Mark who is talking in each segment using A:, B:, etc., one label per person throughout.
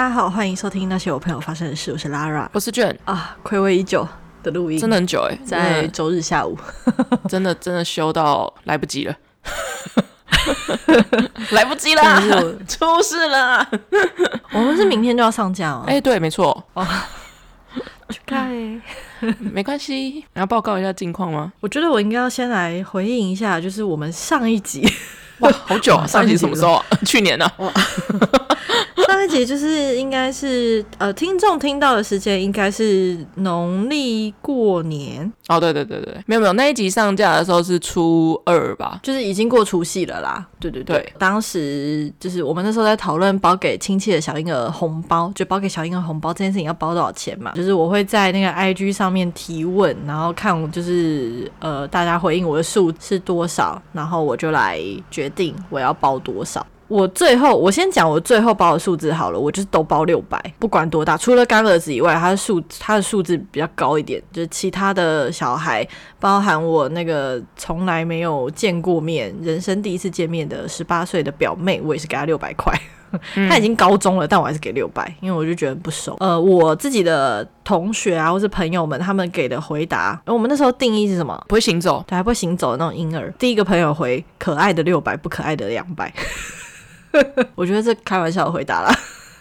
A: 大家好，欢迎收听那些我朋友发生的事。我是 Lara，
B: 我是 Jen
A: 啊，暌违已久的录音，
B: 真的很久哎，
A: 在周日下午，
B: 真的真的修到来不及了，来不及了，出事了。
A: 我们是明天就要上架哦。
B: 哎、欸，对，没错。哦，
A: 去看，
B: 没关系。你要报告一下近况吗？
A: 我觉得我应该要先来回应一下，就是我们上一集，
B: 哇，好久啊，上一集什么时候啊？去年呢？哇。
A: 上一集就是应该是呃，听众听到的时间应该是农历过年
B: 哦，对对对对，没有没有，那一集上架的时候是初二吧，
A: 就是已经过除夕了啦。对对对，对当时就是我们那时候在讨论包给亲戚的小婴儿红包，就包给小婴儿红包这件事情要包多少钱嘛，就是我会在那个 IG 上面提问，然后看就是呃大家回应我的数是多少，然后我就来决定我要包多少。我最后，我先讲我最后包的数字好了，我就是都包六百，不管多大，除了干儿子以外，他的数他的数字比较高一点，就是其他的小孩，包含我那个从来没有见过面、人生第一次见面的十八岁的表妹，我也是给他六百块。他已经高中了，但我还是给六百，因为我就觉得不熟。呃，我自己的同学啊，或是朋友们，他们给的回答，我们那时候定义是什么？
B: 不会行走，
A: 对，还不会行走的那种婴儿。第一个朋友回可爱的六百，不可爱的两百。我觉得这开玩笑的回答啦，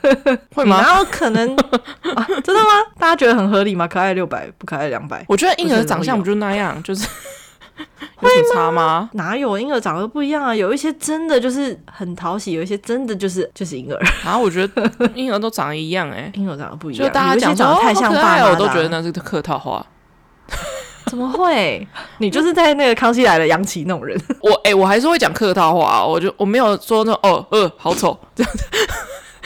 B: 会吗？
A: 然后可能、啊、真的吗？大家觉得很合理吗？可爱六百，不可爱两百。
B: 我觉得婴儿长相不就那样，就是 会差吗？
A: 哪有婴儿长得不一样啊？有一些真的就是很讨喜，有一些真的就是就是婴儿。
B: 然 后我觉得婴儿都长得一样、欸，哎，
A: 婴儿长得不一样。
B: 就大家讲长得太像爸爸，我都觉得那是客套话。
A: 怎么会？你就是在那个康熙来了杨奇那种人。
B: 我哎、欸，我还是会讲客套话，我就我没有说那哦呃好丑这样子，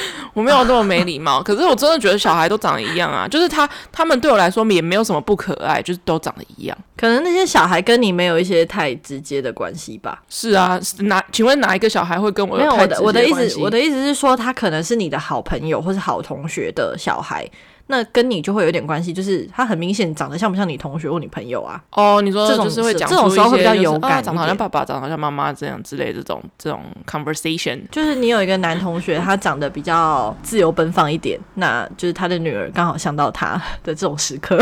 B: 我没有那么没礼貌。可是我真的觉得小孩都长得一样啊，就是他他们对我来说也没有什么不可爱，就是都长得一样。
A: 可能那些小孩跟你没有一些太直接的关系吧？
B: 是啊，哪请问哪一个小孩会跟我？
A: 没有，我的我的意思，我的意思是说，他可能是你的好朋友或是好同学的小孩。那跟你就会有点关系，就是他很明显长得像不像你同学或你朋友啊？
B: 哦，你说这种就是会讲这种时候会比较有感、就是啊，长得好像爸爸，长得好像妈妈这样之类的这种这种 conversation，
A: 就是你有一个男同学，他长得比较自由奔放一点，那就是他的女儿刚好像到他的这种时刻。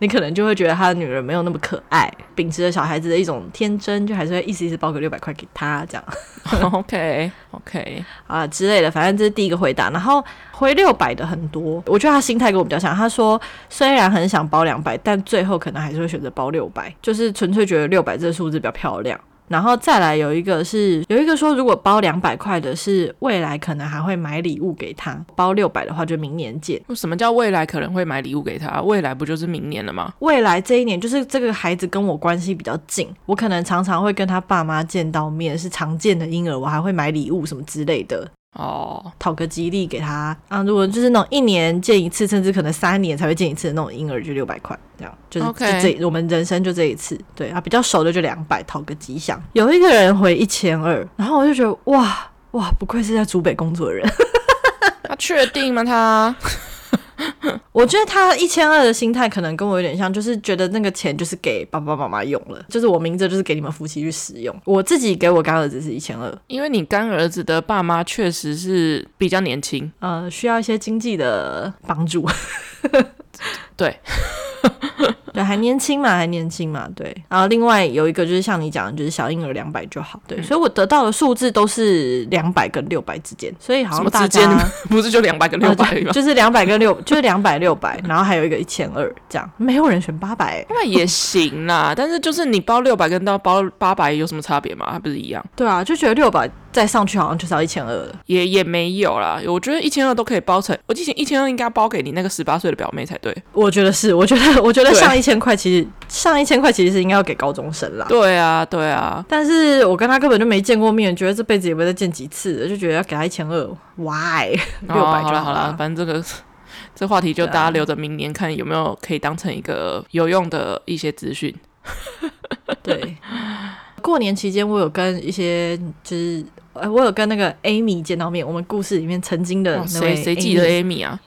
A: 你可能就会觉得他的女人没有那么可爱，秉持着小孩子的一种天真，就还是会意思意思包个六百块给他这样。
B: OK OK
A: 啊之类的，反正这是第一个回答。然后回六百的很多，我觉得他心态跟我比较像。他说虽然很想包两百，但最后可能还是会选择包六百，就是纯粹觉得六百这个数字比较漂亮。然后再来有一个是有一个说，如果包两百块的是未来可能还会买礼物给他，包六百的话就明年见。
B: 什么叫未来可能会买礼物给他？未来不就是明年了吗？
A: 未来这一年就是这个孩子跟我关系比较近，我可能常常会跟他爸妈见到面，是常见的婴儿，我还会买礼物什么之类的。哦，讨个吉利给他啊！如果就是那种一年见一次，甚至可能三年才会见一次的那种婴儿，就六百块这样，就是.就这我们人生就这一次。对啊，比较熟的就两百，讨个吉祥。有一个人回一千二，然后我就觉得哇哇，不愧是在竹北工作的人，
B: 他确定吗？他？
A: 我觉得他一千二的心态可能跟我有点像，就是觉得那个钱就是给爸爸妈妈用了，就是我明着就是给你们夫妻去使用。我自己给我干儿子是一千二，
B: 因为你干儿子的爸妈确实是比较年轻，
A: 呃，需要一些经济的帮助。
B: 对。
A: 对，还年轻嘛，还年轻嘛，对。然后另外有一个就是像你讲的，就是小婴儿两百就好，对。嗯、所以我得到的数字都是两百跟六百之间，所以好像大家
B: 不是就两百跟六百吗？
A: 就是两百跟六，就是两百六百，然后还有一个一千二这样，没有人选八百，
B: 那也行啦。但是就是你包六百跟到包八百有什么差别吗？还不是一样？
A: 对啊，就觉得六百再上去好像就是要一千二了，
B: 也也没有啦。我觉得一千二都可以包成，我之前一千二应该包给你那个十八岁的表妹才对。
A: 我觉得是，我觉得 我觉得上一千块其实上一千块其实是应该要给高中生啦。
B: 对啊，对啊。
A: 但是我跟他根本就没见过面，觉得这辈子也不会再见几次，就觉得要给他一千二，why？六百就好了。
B: 哦，反正这个这话题就大家留着明年看有没有可以当成一个有用的一些资讯。
A: 对，过年期间我有跟一些就是我有跟那个 Amy 见到面，我们故事里面曾经的那位
B: 谁记得 Amy 啊？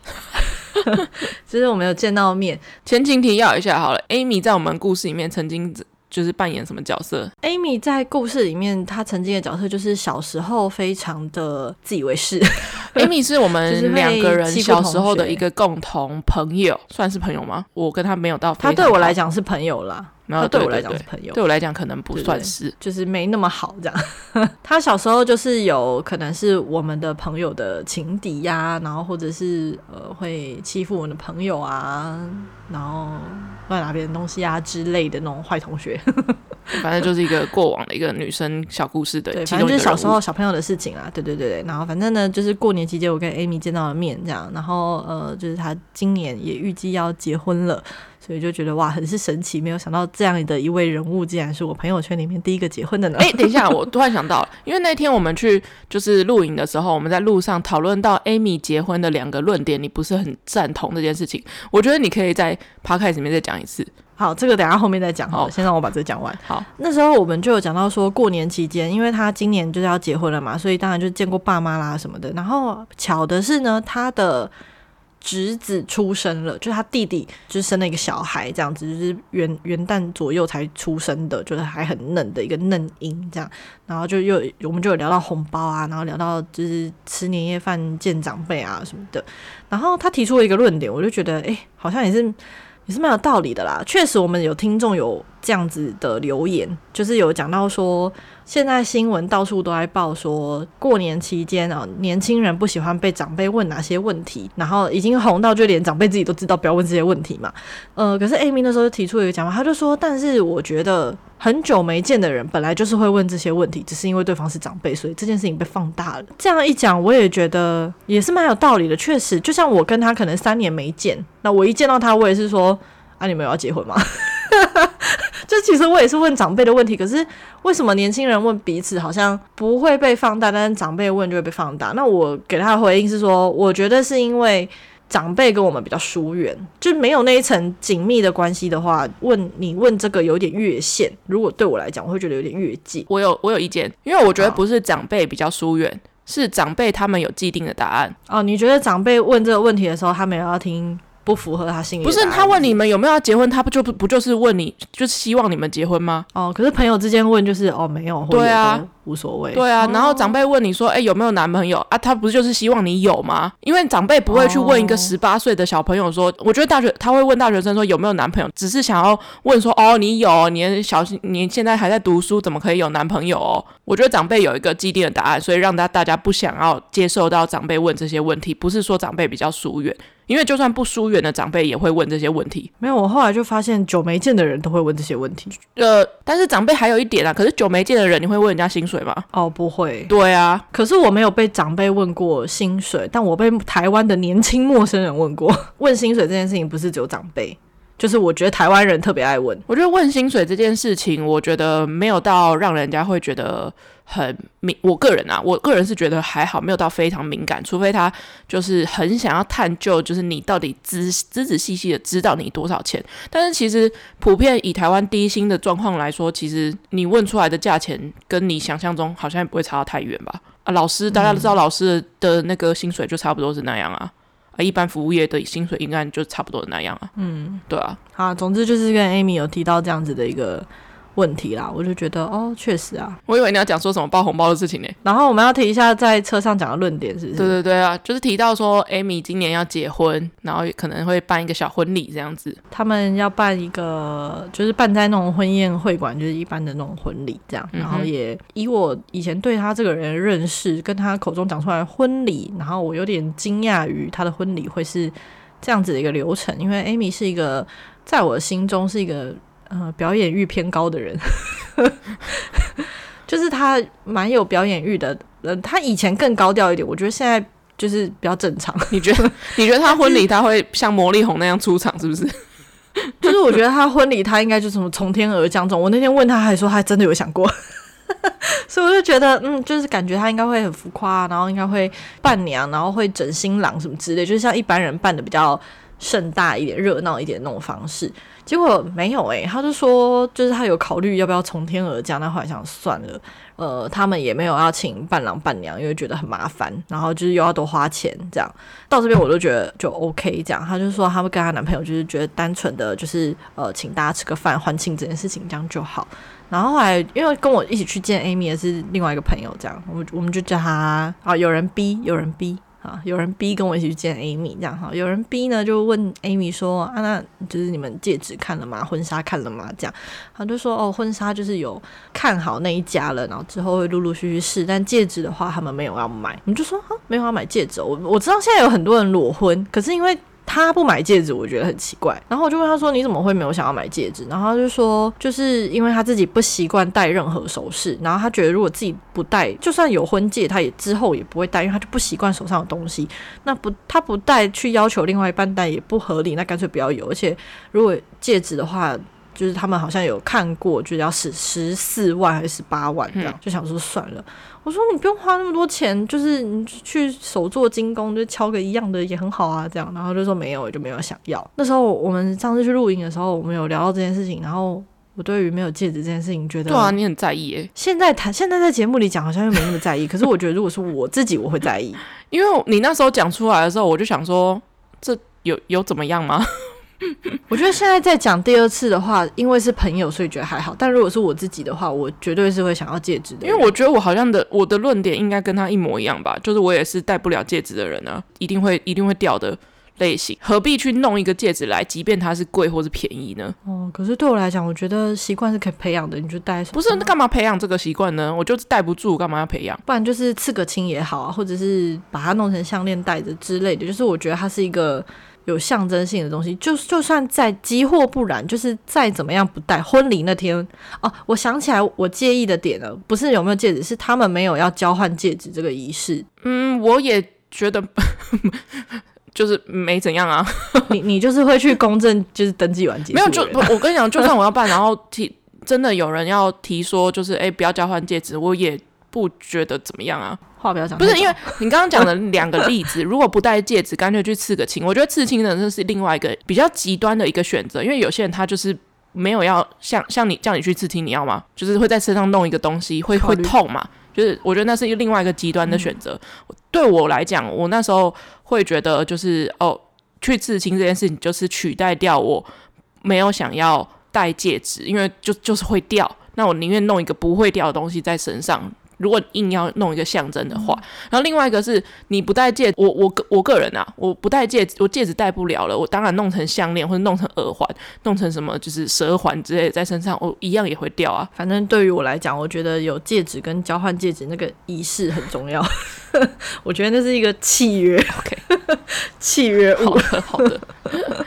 A: 就是我们有见到面，
B: 前情提要一下好了。Amy 在我们故事里面曾经就是扮演什么角色
A: ？Amy 在故事里面，她曾经的角色就是小时候非常的自以为是。
B: Amy 是我们 两个人小时候的一个共同朋友，算是朋友吗？我跟他没有到，
A: 他对我来讲是朋友啦。然后对我来讲是朋友，
B: 对我来讲可能不算是，对对，
A: 就是没那么好这样。他小时候就是有可能是我们的朋友的情敌呀、啊，然后或者是呃会欺负我们的朋友啊，然后乱拿别人东西啊之类的那种坏同学。
B: 反正就是一个过往的一个女生小故事的，
A: 对，反正就是小时候小朋友的事情啊，对对对对。然后反正呢，就是过年期间我跟 Amy 见到了面这样，然后呃，就是她今年也预计要结婚了。所以就觉得哇，很是神奇，没有想到这样的一位人物，竟然是我朋友圈里面第一个结婚的呢。
B: 哎、欸，等一下，我突然想到，因为那天我们去就是录影的时候，我们在路上讨论到 Amy 结婚的两个论点，你不是很赞同这件事情。我觉得你可以在 Podcast 里面再讲一次。
A: 好，这个等下后面再讲。好，先让我把这个讲完。
B: 好，
A: 那时候我们就有讲到说，过年期间，因为他今年就是要结婚了嘛，所以当然就见过爸妈啦什么的。然后巧的是呢，他的。侄子出生了，就是他弟弟，就是生了一个小孩，这样子，就是元元旦左右才出生的，就是还很嫩的一个嫩婴，这样，然后就又我们就有聊到红包啊，然后聊到就是吃年夜饭见长辈啊什么的，然后他提出了一个论点，我就觉得，哎、好像也是。也是蛮有道理的啦，确实，我们有听众有这样子的留言，就是有讲到说，现在新闻到处都在报说，过年期间啊，年轻人不喜欢被长辈问哪些问题，然后已经红到就连长辈自己都知道不要问这些问题嘛。呃，可是 Amy 那时候就提出了一个讲法，他就说，但是我觉得很久没见的人本来就是会问这些问题，只是因为对方是长辈，所以这件事情被放大了。这样一讲，我也觉得也是蛮有道理的。确实，就像我跟他可能三年没见。那我一见到他，我也是说啊，你们有要结婚吗？就其实我也是问长辈的问题，可是为什么年轻人问彼此好像不会被放大，但是长辈问就会被放大？那我给他的回应是说，我觉得是因为长辈跟我们比较疏远，就没有那一层紧密的关系的话，问你问这个有点越线。如果对我来讲，我会觉得有点越界。
B: 我有我有意见，因为我觉得不是长辈比较疏远。是长辈他们有既定的答案
A: 哦。你觉得长辈问这个问题的时候，他们要听？不符合他心里。
B: 不是他问你们有没有要结婚，他不就不不就是问你，就是希望你们结婚吗？
A: 哦，可是朋友之间问就是哦没有，
B: 对啊，
A: 无所谓。
B: 对啊，然后长辈问你说，哎、欸、有没有男朋友啊？他不是就是希望你有吗？因为长辈不会去问一个十八岁的小朋友说，我觉得大学他会问大学生说有没有男朋友，只是想要问说哦你有，你小你现在还在读书，怎么可以有男朋友哦？我觉得长辈有一个既定的答案，所以让大大家不想要接受到长辈问这些问题，不是说长辈比较疏远。因为就算不疏远的长辈也会问这些问题。
A: 没有，我后来就发现久没见的人都会问这些问题。
B: 呃，但是长辈还有一点啊，可是久没见的人，你会问人家薪水吗？
A: 哦，不会。
B: 对啊，
A: 可是我没有被长辈问过薪水，但我被台湾的年轻陌生人问过。问薪水这件事情不是只有长辈，就是我觉得台湾人特别爱问。
B: 我觉得问薪水这件事情，我觉得没有到让人家会觉得。很敏，我个人啊，我个人是觉得还好，没有到非常敏感，除非他就是很想要探究，就是你到底仔仔仔细细的知道你多少钱。但是其实普遍以台湾低薪的状况来说，其实你问出来的价钱跟你想象中好像也不会差到太远吧？啊，老师大家都知道，老师的那个薪水就差不多是那样啊，啊，一般服务业的薪水应该就差不多那样啊。嗯，对啊。
A: 好，总之就是跟 Amy 有提到这样子的一个。问题啦，我就觉得哦，确实啊，
B: 我以为你要讲说什么包红包的事情呢。
A: 然后我们要提一下在车上讲的论点，是不是？
B: 对对对啊，就是提到说，Amy 今年要结婚，然后可能会办一个小婚礼这样子。
A: 他们要办一个，就是办在那种婚宴会馆，就是一般的那种婚礼这样。然后也以我以前对他这个人认识，跟他口中讲出来的婚礼，然后我有点惊讶于他的婚礼会是这样子的一个流程，因为 Amy 是一个在我心中是一个。呃，表演欲偏高的人，就是他蛮有表演欲的。呃，他以前更高调一点，我觉得现在就是比较正常。
B: 你觉得？你觉得他 婚礼他会像魔力红那样出场，是不是？
A: 就是我觉得他婚礼他应该就什么从天而降这种。我那天问他，还说他真的有想过，所以我就觉得，嗯，就是感觉他应该会很浮夸，然后应该会伴娘，然后会整新郎什么之类，就是像一般人办的比较。盛大一点、热闹一点那种方式。结果没有诶、欸，他就说，就是他有考虑要不要从天而降，那后来想算了，呃，他们也没有要请伴郎伴娘，因为觉得很麻烦，然后就是又要多花钱，这样到这边我都觉得就 OK，这样，他就说他们跟他男朋友就是觉得单纯的就是呃，请大家吃个饭欢庆这件事情这样就好，然后后来因为跟我一起去见 Amy 的是另外一个朋友，这样，我我们就叫他啊，有人逼，有人逼。啊，有人逼跟我一起去见 Amy，这样哈。有人逼呢就问 Amy 说：“啊，那就是你们戒指看了吗？婚纱看了吗？”这样，他就说：“哦，婚纱就是有看好那一家了，然后之后会陆陆续续试，但戒指的话他们没有要买。”我们就说：“啊，没有要买戒指。”我我知道现在有很多人裸婚，可是因为。他不买戒指，我觉得很奇怪。然后我就问他说：“你怎么会没有想要买戒指？”然后他就说：“就是因为他自己不习惯戴任何首饰，然后他觉得如果自己不戴，就算有婚戒，他也之后也不会戴，因为他就不习惯手上的东西。那不他不戴，去要求另外一半戴也不合理。那干脆不要有。而且如果戒指的话。”就是他们好像有看过，就是要十十四万还是十八万这样，嗯、就想说算了。我说你不用花那么多钱，就是你去手做精工，就敲个一样的也很好啊，这样。然后就说没有，我就没有想要。那时候我们上次去露营的时候，我们有聊到这件事情。然后我对于没有戒指这件事情，觉得
B: 对啊，你很在意诶。
A: 现在谈，现在在节目里讲，好像又没那么在意。可是我觉得，如果是我自己，我会在意，
B: 因为你那时候讲出来的时候，我就想说，这有有怎么样吗？
A: 我觉得现在再讲第二次的话，因为是朋友，所以觉得还好。但如果是我自己的话，我绝对是会想要戒指的。
B: 因为我觉得我好像的我的论点应该跟他一模一样吧，就是我也是戴不了戒指的人啊，一定会一定会掉的类型。何必去弄一个戒指来，即便它是贵或是便宜呢？
A: 哦，可是对我来讲，我觉得习惯是可以培养的。你就戴，
B: 不是那干嘛培养这个习惯呢？我就是戴不住，干嘛要培养？
A: 不然就是刺个青也好啊，或者是把它弄成项链戴着之类的。就是我觉得它是一个。有象征性的东西，就就算再急或不然，就是再怎么样不戴。婚礼那天哦，我想起来，我介意的点了，不是有没有戒指，是他们没有要交换戒指这个仪式。
B: 嗯，我也觉得 就是没怎样啊。
A: 你你就是会去公证，就是登记完结。
B: 没有就我跟你讲，就算我要办，然后提真的有人要提说，就是哎、欸，不要交换戒指，我也不觉得怎么样啊。
A: 话不要讲，
B: 不是因为你刚刚讲的两个例子，如果不戴戒指，干脆去刺个青。我觉得刺青的这是另外一个比较极端的一个选择，因为有些人他就是没有要像像你叫你去刺青，你要吗？就是会在身上弄一个东西，会会痛嘛？就是我觉得那是一个另外一个极端的选择。嗯、对我来讲，我那时候会觉得就是哦，去刺青这件事情就是取代掉我没有想要戴戒指，因为就就是会掉，那我宁愿弄一个不会掉的东西在身上。如果硬要弄一个象征的话，嗯、然后另外一个是你不戴戒指，我我个我个人啊，我不戴戒指，我戒指戴不了了，我当然弄成项链或者弄成耳环，弄成什么就是蛇环之类的在身上，我一样也会掉啊。
A: 反正对于我来讲，我觉得有戒指跟交换戒指那个仪式很重要，我觉得那是一个契约，OK，契约物。
B: 好的，好的。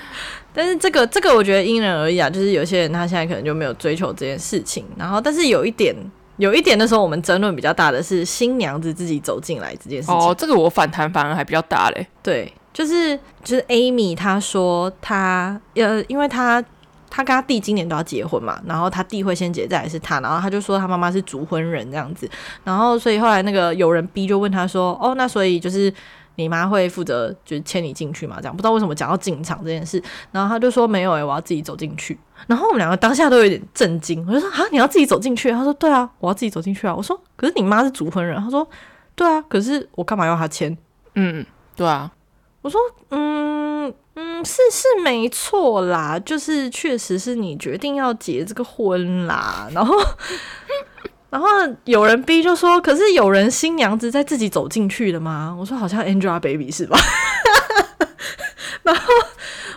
A: 但是这个这个我觉得因人而异啊，就是有些人他现在可能就没有追求这件事情，然后但是有一点。有一点的时候，我们争论比较大的是新娘子自己走进来这件事情。
B: 哦，这个我反弹反而还比较大嘞。
A: 对，就是就是 Amy 她说她呃，因为她她跟她弟今年都要结婚嘛，然后她弟会先结，再来是她，然后她就说她妈妈是主婚人这样子，然后所以后来那个有人逼就问她说，哦，那所以就是。你妈会负责就是牵你进去嘛？这样不知道为什么讲到进场这件事，然后他就说没有诶、欸，我要自己走进去。然后我们两个当下都有点震惊，我就说啊，你要自己走进去？他说对啊，我要自己走进去啊。我说可是你妈是主婚人，他说对啊，可是我干嘛要他签？
B: 嗯，对啊。
A: 我说嗯嗯，是是没错啦，就是确实是你决定要结这个婚啦，然后。然后有人逼就说：“可是有人新娘子在自己走进去的吗？”我说：“好像 Angelababy 是吧？” 然后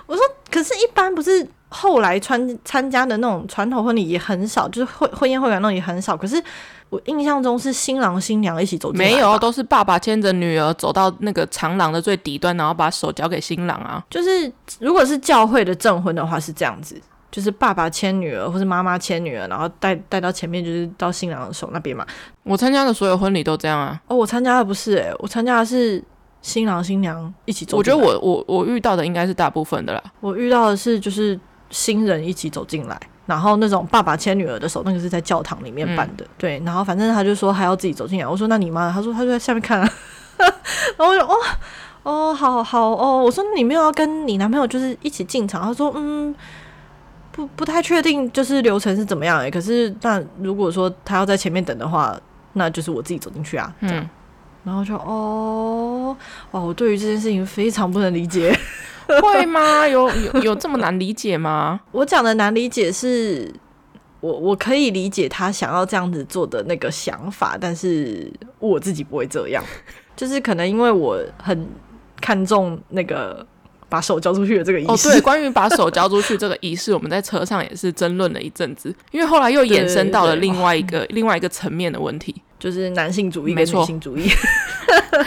A: 我说：“可是，一般不是后来参参加的那种传统婚礼也很少，就是婚婚宴会馆那种也很少。可是我印象中是新郎新娘一起走
B: 没有，都是爸爸牵着女儿走到那个长廊的最底端，然后把手交给新郎啊。
A: 就是如果是教会的证婚的话是这样子。”就是爸爸牵女儿，或是妈妈牵女儿，然后带带到前面，就是到新郎的手那边嘛。
B: 我参加的所有婚礼都这样啊。
A: 哦，我参加的不是诶、欸，我参加的是新郎新娘一起走。
B: 我觉得我我我遇到的应该是大部分的啦。
A: 我遇到的是就是新人一起走进来，然后那种爸爸牵女儿的手，那个是在教堂里面办的。嗯、对，然后反正他就说还要自己走进来。我说那你妈？他说他就在下面看啊。然后我就哦。哦，好好哦。我说你没有要跟你男朋友就是一起进场？他说嗯，不不太确定，就是流程是怎么样哎。可是那如果说他要在前面等的话，那就是我自己走进去啊。这样，嗯，然后就哦，哇，我对于这件事情非常不能理解。
B: 会吗？有有有这么难理解吗？
A: 我讲的难理解是。我我可以理解他想要这样子做的那个想法，但是我自己不会这样，就是可能因为我很看重那个把手交出去的这个仪式。
B: 哦，对，关于把手交出去这个仪式，我们在车上也是争论了一阵子，因为后来又衍生到了另外一个另外一个层面的问题，
A: 就是男性主义跟女性主义。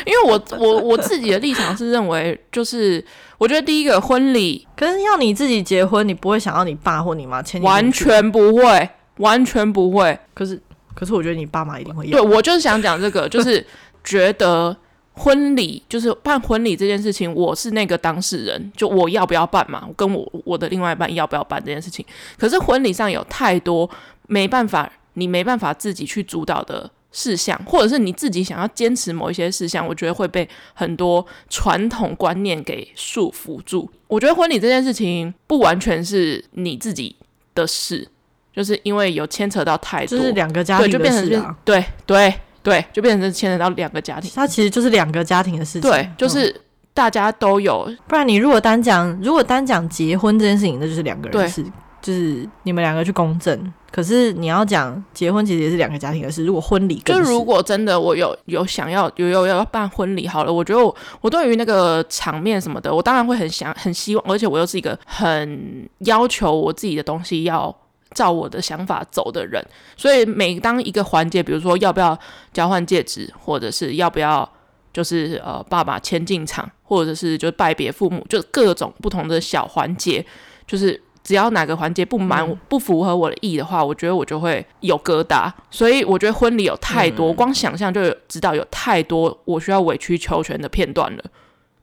B: 因为我我我自己的立场是认为，就是我觉得第一个婚礼，
A: 可是要你自己结婚，你不会想要你爸或你妈签，
B: 完全不会，完全不会。
A: 可是可是我觉得你爸妈一定会要。
B: 对，我就是想讲这个，就是觉得婚礼就是办婚礼这件事情，我是那个当事人，就我要不要办嘛？跟我我的另外一半要不要办这件事情？可是婚礼上有太多没办法，你没办法自己去主导的。事项，或者是你自己想要坚持某一些事项，我觉得会被很多传统观念给束缚住。我觉得婚礼这件事情不完全是你自己的事，就是因为有牵扯到太多，
A: 就是两个家庭的事啊，对，就变成
B: 对对对，就变成是牵扯到两个家庭。
A: 它其实就是两个家庭的事情，
B: 对，就是大家都有。
A: 嗯，不然你如果单讲，如果单讲结婚这件事情，那就是两个人的事。就是你们两个去公证，可是你要讲结婚，其实也是两个家庭的事。如果婚礼，
B: 就如果真的我有有想要有有要办婚礼，好了，我觉得我对于那个场面什么的，我当然会很想很希望，而且我又是一个很要求我自己的东西要照我的想法走的人，所以每当一个环节，比如说要不要交换戒指，或者是要不要就是呃爸爸牵进场，或者是就拜别父母，就各种不同的小环节，就是。只要哪个环节不满、嗯、不符合我的意的话，我觉得我就会有疙瘩。所以我觉得婚礼有太多，嗯、光想象就有知道有太多我需要委曲求全的片段了。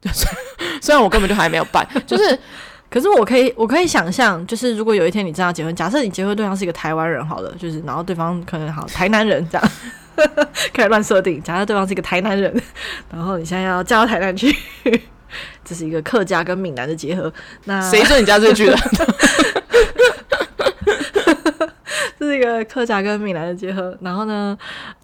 B: 虽然我根本就还没有办，就是，
A: 可是我可以，我可以想象，就是如果有一天你真要结婚，假设你结婚对象是一个台湾人，好了，就是然后对方可能好台南人这样，开始乱设定。假设对方是一个台南人，然后你现在要嫁到台南去。这是一个客家跟闽南的结合。那
B: 谁说你家这句的？
A: 这是一个客家跟闽南的结合。然后呢，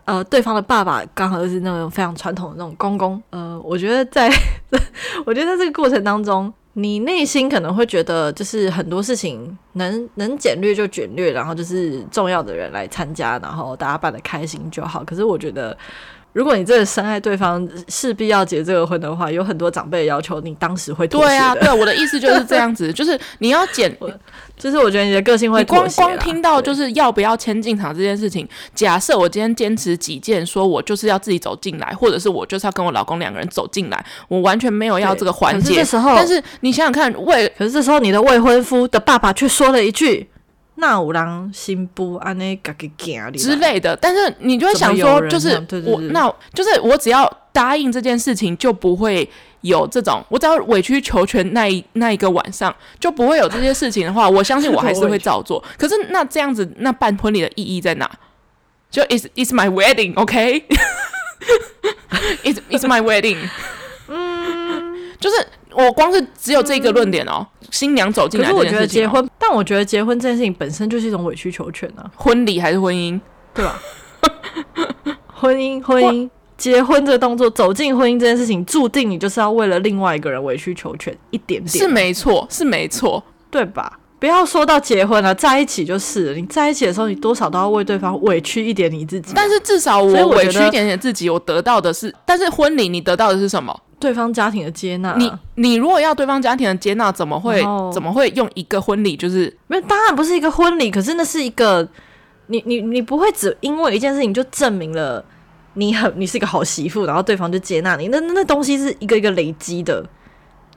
A: 呃，对方的爸爸刚好就是那种非常传统的那种公公。呃，我觉得在，我觉得在这个过程当中，你内心可能会觉得，就是很多事情能能简略就简略，然后就是重要的人来参加，然后大家办的开心就好。可是我觉得。如果你真的深爱对方，势必要结这个婚的话，有很多长辈要求你当时会妥协。
B: 对啊，对，我的意思就是这样子，就是你要减，
A: 就是我觉得你的个性会。
B: 你光光听到就是要不要签进场这件事情，假设我今天坚持己见，说我就是要自己走进来，或者是我就是要跟我老公两个人走进来，我完全没有要这个环节。
A: 这时候，
B: 但是你想想看，未，
A: 可是这时候你的未婚夫的爸爸却说了一句。那有人新妇安尼家己行
B: 之类的，但是你就会想说，就是我那就是我只要答应这件事情，就不会有这种，我只要委曲求全那一那一个晚上，就不会有这些事情的话，我相信我还是会照做。可是那这样子，那办婚礼的意义在哪？就 is is my wedding，OK？is is my wedding？嗯，就是。我光是只有这个论点哦，嗯、新娘走进来、哦，可是我觉得结婚，
A: 但我觉得结婚这件事情本身就是一种委曲求全啊。
B: 婚礼还是婚姻，
A: 对吧？婚姻，婚姻，结婚这个动作，走进婚姻这件事情，注定你就是要为了另外一个人委曲求全一点点，
B: 是没错，是没错，
A: 对吧？不要说到结婚了，在一起就是。你在一起的时候，你多少都要为对方委屈一点你自己。
B: 但是至少我委屈一点点自己，我得到的是，但是婚礼你得到的是什么？
A: 对方家庭的接纳，
B: 你你如果要对方家庭的接纳，怎么会怎么会用一个婚礼？就是
A: 没有，当然不是一个婚礼，可是那是一个，你你你不会只因为一件事情就证明了你很你是一个好媳妇，然后对方就接纳你，那那东西是一个一个累积的，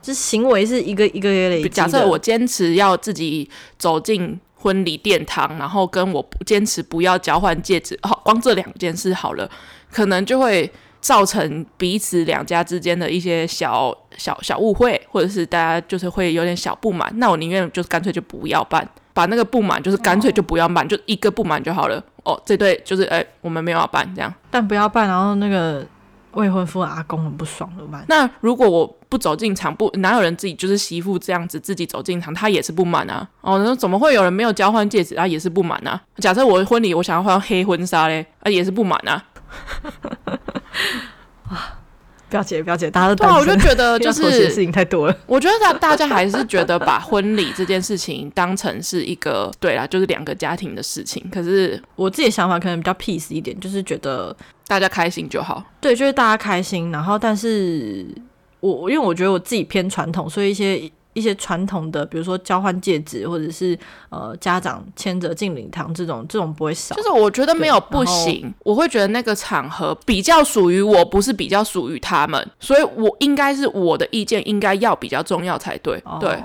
A: 就是行为是一个一个累积。
B: 假设我坚持要自己走进婚礼殿堂，然后跟我坚持不要交换戒指，好，光这两件事好了，可能就会。造成彼此两家之间的一些小小小误会，或者是大家就是会有点小不满，那我宁愿就是干脆就不要办，把那个不满就是干脆就不要办，哦、就一个不满就好了。哦，这对就是哎、欸，我们没有要办这样，
A: 但不要办，然后那个未婚夫阿公很不爽怎么办？
B: 那如果我不走进场，不哪有人自己就是媳妇这样子自己走进场，他也是不满啊。哦，那怎么会有人没有交换戒指啊？也是不满啊。假设我的婚礼我想要换黑婚纱嘞，啊也是不满啊。
A: 啊。表姐，表姐，大家都
B: 对啊，我就觉得 就是
A: 事情太多了。
B: 我觉得大大家还是觉得把婚礼这件事情当成是一个 对啦，就是两个家庭的事情。可是
A: 我自己的想法可能比较 peace 一点，就是觉得
B: 大家开心就好。
A: 对，就是大家开心。然后，但是我因为我觉得我自己偏传统，所以一些。一些传统的，比如说交换戒指，或者是呃家长牵着进礼堂这种，这种不会少。
B: 就是我觉得没有不行，我会觉得那个场合比较属于我，不是比较属于他们，所以我应该是我的意见应该要比较重要才对。哦、对，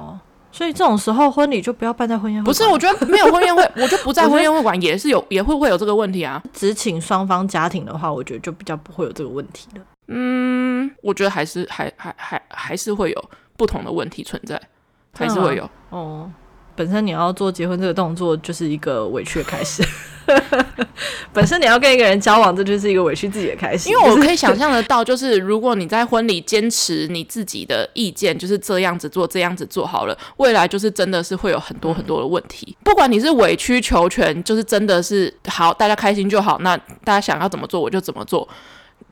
A: 所以这种时候婚礼就不要办在婚宴会。
B: 不是，我觉得没有婚宴会，我就不在婚宴会馆也是有，也会会有这个问题啊。
A: 只请双方家庭的话，我觉得就比较不会有这个问题了。
B: 嗯，我觉得还是还还还还是会有。不同的问题存在，还是会有
A: 哦。本身你要做结婚这个动作，就是一个委屈的开始。本身你要跟一个人交往，这就是一个委屈自己的开始。
B: 因为我可以想象得到，就是如果你在婚礼坚持你自己的意见，就是这样子做，这样子做好了，未来就是真的是会有很多很多的问题。不管你是委曲求全，就是真的是好，大家开心就好，那大家想要怎么做我就怎么做。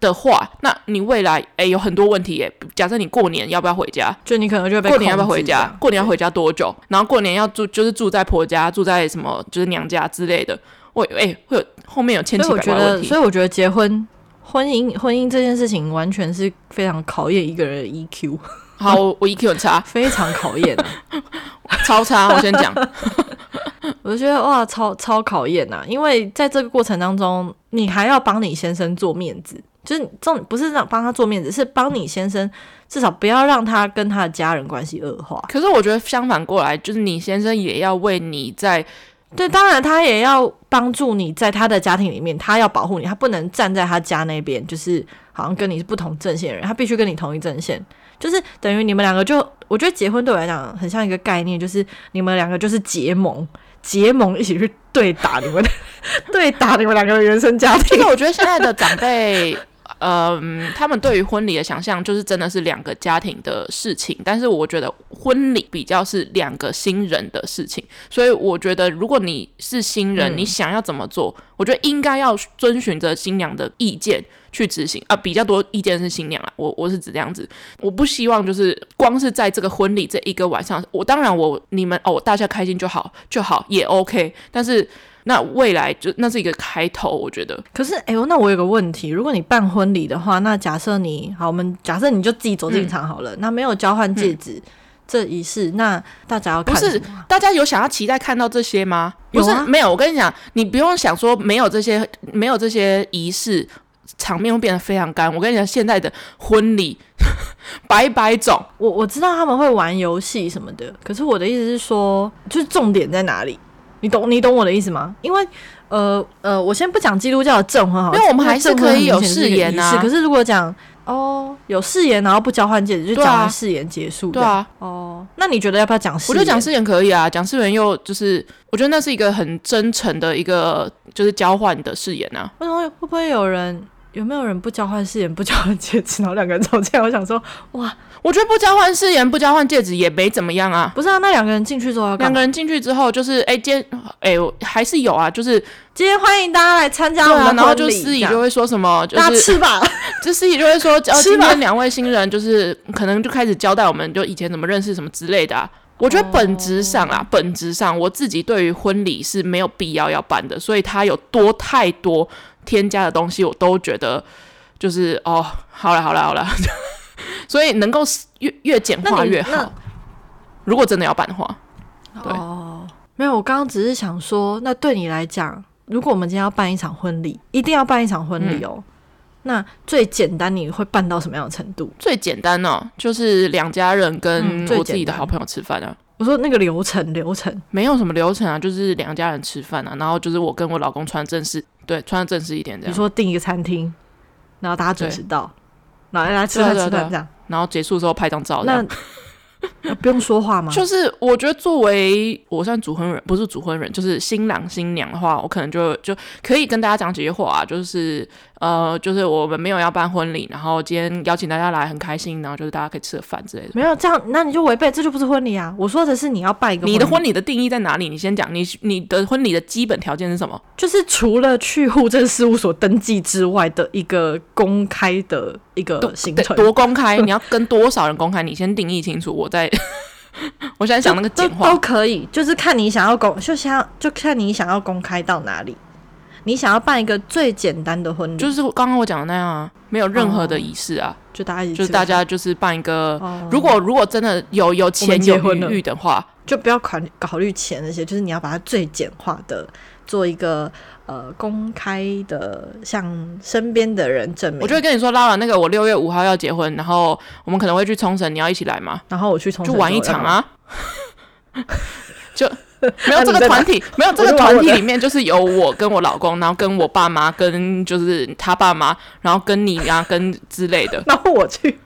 B: 的话，那你未来诶、欸、有很多问题耶。假设你过年要不要回家？
A: 就你可能就会被
B: 过年要不要回家？过年要回家多久？然后过年要住就是住在婆家，住在什么就是娘家之类的。我诶、欸、会有后面有千奇百怪的问题。
A: 所以我觉得结婚婚姻婚姻这件事情完全是非常考验一个人的 EQ。
B: 好，我 EQ 很差，
A: 非常考验、啊，
B: 超差。我先讲，
A: 我就觉得哇，超超考验呐、啊！因为在这个过程当中，你还要帮你先生做面子。就是这种不是让帮他做面子，是帮你先生至少不要让他跟他的家人关系恶化。
B: 可是我觉得相反过来，就是你先生也要为你在
A: 对，当然他也要帮助你在他的家庭里面，他要保护你，他不能站在他家那边，就是好像跟你是不同阵线的人，他必须跟你同一阵线，就是等于你们两个就，我觉得结婚对我来讲很像一个概念，就是你们两个就是结盟。结盟一起去对打你们，对打你们两个的原生家庭。
B: 其实我觉得现在的长辈，嗯，他们对于婚礼的想象就是真的是两个家庭的事情，但是我觉得婚礼比较是两个新人的事情。所以我觉得，如果你是新人，你想要怎么做，嗯、我觉得应该要遵循着新娘的意见。去执行啊，比较多意见是新娘啊，我我是指这样子，我不希望就是光是在这个婚礼这一个晚上，我当然我你们哦，大家开心就好就好也 OK，但是那未来就那是一个开头，我觉得。
A: 可是哎呦，那我有个问题，如果你办婚礼的话，那假设你好，我们假设你就自己走进场好了，嗯、那没有交换戒指、嗯、这仪式，那大家要看？
B: 不是大家有想要期待看到这些
A: 吗？啊、
B: 不是没有，我跟你讲，你不用想说没有这些没有这些仪式。场面会变得非常干。我跟你讲，现在的婚礼 百百种。
A: 我我知道他们会玩游戏什么的，可是我的意思是说，就是重点在哪里？你懂你懂我的意思吗？因为呃呃，我先不讲基督教的证婚好，
B: 因为我们还是可以有誓言啊。
A: 可是如果讲哦有誓言，然后不交换戒指，就讲誓言结束。
B: 对啊。
A: 哦，那你觉得要不要讲誓言？
B: 我觉得讲誓言可以啊，讲誓言又就是，我觉得那是一个很真诚的一个就是交换的誓言啊。
A: 为什么会不会有人？有没有人不交换誓言不交换戒指，然后两个人吵架？我想说，哇，
B: 我觉得不交换誓言不交换戒指也没怎么样啊。
A: 不是啊，那两个人进去之后？
B: 两个人进去之后就是，哎、欸，今天，哎、欸，还是有啊，就是
A: 今天欢迎大家来参加我们然后就司仪
B: 就会说什么，就是、
A: 大家吃吧。
B: 这司仪就会说，哦，今天两位新人就是可能就开始交代我们，就以前怎么认识什么之类的、啊。我觉得本质上啊，本质上我自己对于婚礼是没有必要要办的，所以它有多太多添加的东西，我都觉得。就是哦，好了好了好了，所以能够越越简化越好。如果真的要办的话，对
A: 哦，没有，我刚刚只是想说，那对你来讲，如果我们今天要办一场婚礼，一定要办一场婚礼哦。嗯、那最简单你会办到什么样的程度？
B: 最简单呢、哦，就是两家人跟我自己的好朋友吃饭啊。嗯、
A: 我说那个流程流程
B: 没有什么流程啊，就是两家人吃饭啊，然后就是我跟我老公穿正式，对，穿的正式一点这样。
A: 你说订一个餐厅。然后大家准时到，然后大家吃饭吃饭这样，
B: 然后结束之后拍张照。
A: 那 不用说话吗？
B: 就是我觉得作为我算主婚人，不是主婚人，就是新郎新娘的话，我可能就就可以跟大家讲几句话啊。就是呃，就是我们没有要办婚礼，然后今天邀请大家来很开心，然后就是大家可以吃个饭之类的。
A: 没有这样，那你就违背，这就不是婚礼啊！我说的是你要办一个。
B: 你的婚礼的定义在哪里？你先讲，你你的婚礼的基本条件是什么？
A: 就是除了去户政事务所登记之外的一个公开的一个行程。
B: 多公开？你要跟多少人公开？你先定义清楚。我在，我现在想那个简化
A: 都可以，就是看你想要公，就想就看你想要公开到哪里。你想要办一个最简单的婚礼，
B: 就是刚刚我讲的那样啊，没有任何的仪式啊，
A: 哦、就大家一起
B: 就是大家就是办一个。哦、如果如果真的有有钱有余裕的话，
A: 就不要考虑考虑钱那些，就是你要把它最简化的做一个呃公开的，向身边的人证明。
B: 我就会跟你说，Lara，那个我六月五号要结婚，然后我们可能会去冲绳，你要一起来吗？
A: 然后我去冲绳
B: 就玩一场啊，就。没有这个团体，没有这个团体里面就是有我跟我老公，然后跟我爸妈，跟就是他爸妈，然后跟你啊，跟之类的。
A: 然后我去，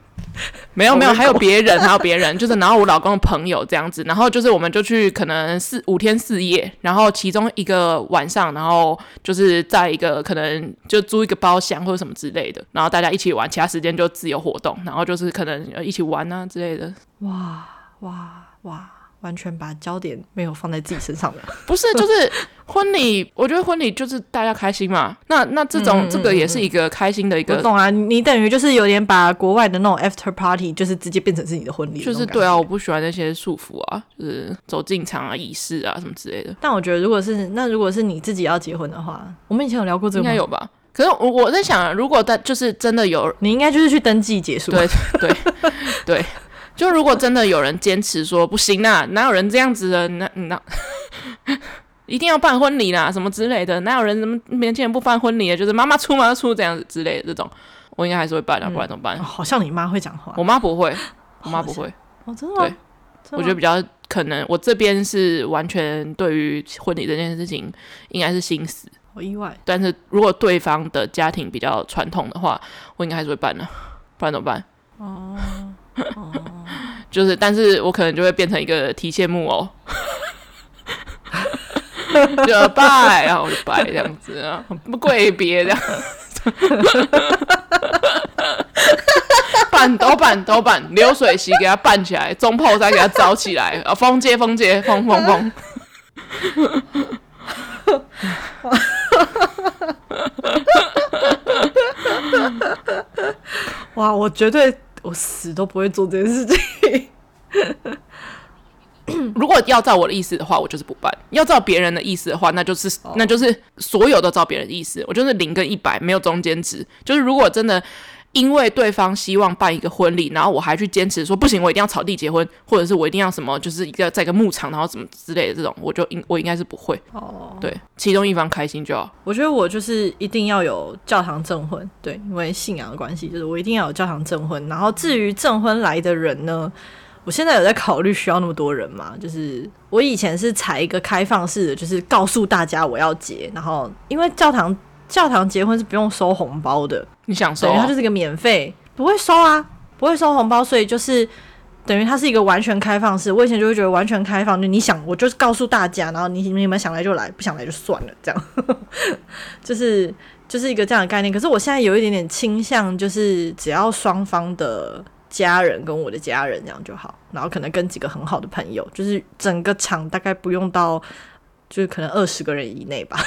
B: 没有没有，还有别人，还有别人，就是然后我老公的朋友这样子，然后就是我们就去可能四五天四夜，然后其中一个晚上，然后就是在一个可能就租一个包厢或者什么之类的，然后大家一起玩，其他时间就自由活动，然后就是可能一起玩啊之类的。
A: 哇哇哇！完全把焦点没有放在自己身上的，
B: 不是，就是婚礼。我觉得婚礼就是大家开心嘛。那那这种、嗯、这个也是一个开心的一个。
A: 我懂啊，你等于就是有点把国外的那种 after party，就是直接变成是你的婚礼。
B: 就是对啊，我不喜欢那些束缚啊，就是走进场啊、仪式啊什么之类的。
A: 但我觉得，如果是那如果是你自己要结婚的话，我们以前有聊过这个吗？
B: 应该有吧？可是我我在想啊，如果在就是真的有，
A: 你应该就是去登记结束。
B: 对对对。对就如果真的有人坚持说不行啊，哪有人这样子的？那那 一定要办婚礼啦，什么之类的？哪有人什么年轻人不办婚礼的？就是妈妈出妈出这样子之类的这种，我应该还是会办的，不然怎么办？
A: 嗯哦、好像你妈会讲话，
B: 我妈不会，我妈不会。
A: 哦，真的吗？
B: 对，我觉得比较可能，我这边是完全对于婚礼这件事情应该是心死，
A: 好意外。
B: 但是如果对方的家庭比较传统的话，我应该还是会办的，不然怎么办？哦。哦，就是，但是我可能就会变成一个提线木偶，就拜，然后就拜这样子啊，不跪别这样，办都办都办，流水席给他办起来，中炮再给他招起来，啊，封街封街封封封，
A: 哇，我绝对。我死都不会做这件事情。
B: 如果要照我的意思的话，我就是不办；要照别人的意思的话，那就是、oh. 那就是所有都照别人的意思。我就是零跟一百，没有中间值。就是如果真的。因为对方希望办一个婚礼，然后我还去坚持说不行，我一定要草地结婚，或者是我一定要什么，就是一个在一个牧场，然后什么之类的这种，我就应我应该是不会。哦，对，其中一方开心就好。
A: 我觉得我就是一定要有教堂证婚，对，因为信仰的关系，就是我一定要有教堂证婚。然后至于证婚来的人呢，我现在有在考虑需要那么多人吗？就是我以前是采一个开放式的，就是告诉大家我要结，然后因为教堂。教堂结婚是不用收红包的，
B: 你想收？
A: 它就是一个免费，不会收啊，不会收红包，所以就是等于它是一个完全开放式。我以前就会觉得完全开放，就你想，我就是告诉大家，然后你你们想来就来，不想来就算了，这样，就是就是一个这样的概念。可是我现在有一点点倾向，就是只要双方的家人跟我的家人这样就好，然后可能跟几个很好的朋友，就是整个场大概不用到。就是可能二十个人以内吧，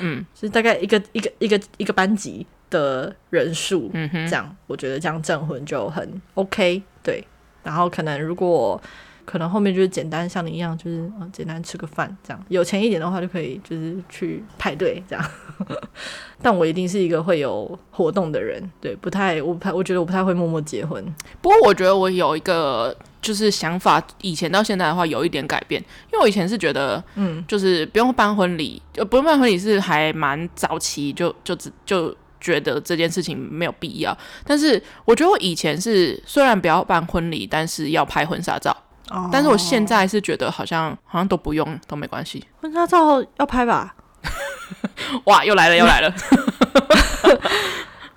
A: 嗯，就是大概一个一个一个一个班级的人数，嗯哼，这样我觉得这样证婚就很 OK，对。然后可能如果可能后面就是简单像你一样，就是嗯简单吃个饭这样，有钱一点的话就可以就是去派对这样。但我一定是一个会有活动的人，对，不太我不太我觉得我不太会默默结婚。
B: 不过我觉得我有一个。就是想法，以前到现在的话有一点改变，因为我以前是觉得，嗯，就是不用办婚礼，就不用办婚礼是还蛮早期就就只就觉得这件事情没有必要。但是我觉得我以前是虽然不要办婚礼，但是要拍婚纱照，哦，但是我现在是觉得好像好像都不用都没关系。
A: 婚纱照要拍吧？
B: 哇，又来了又来了。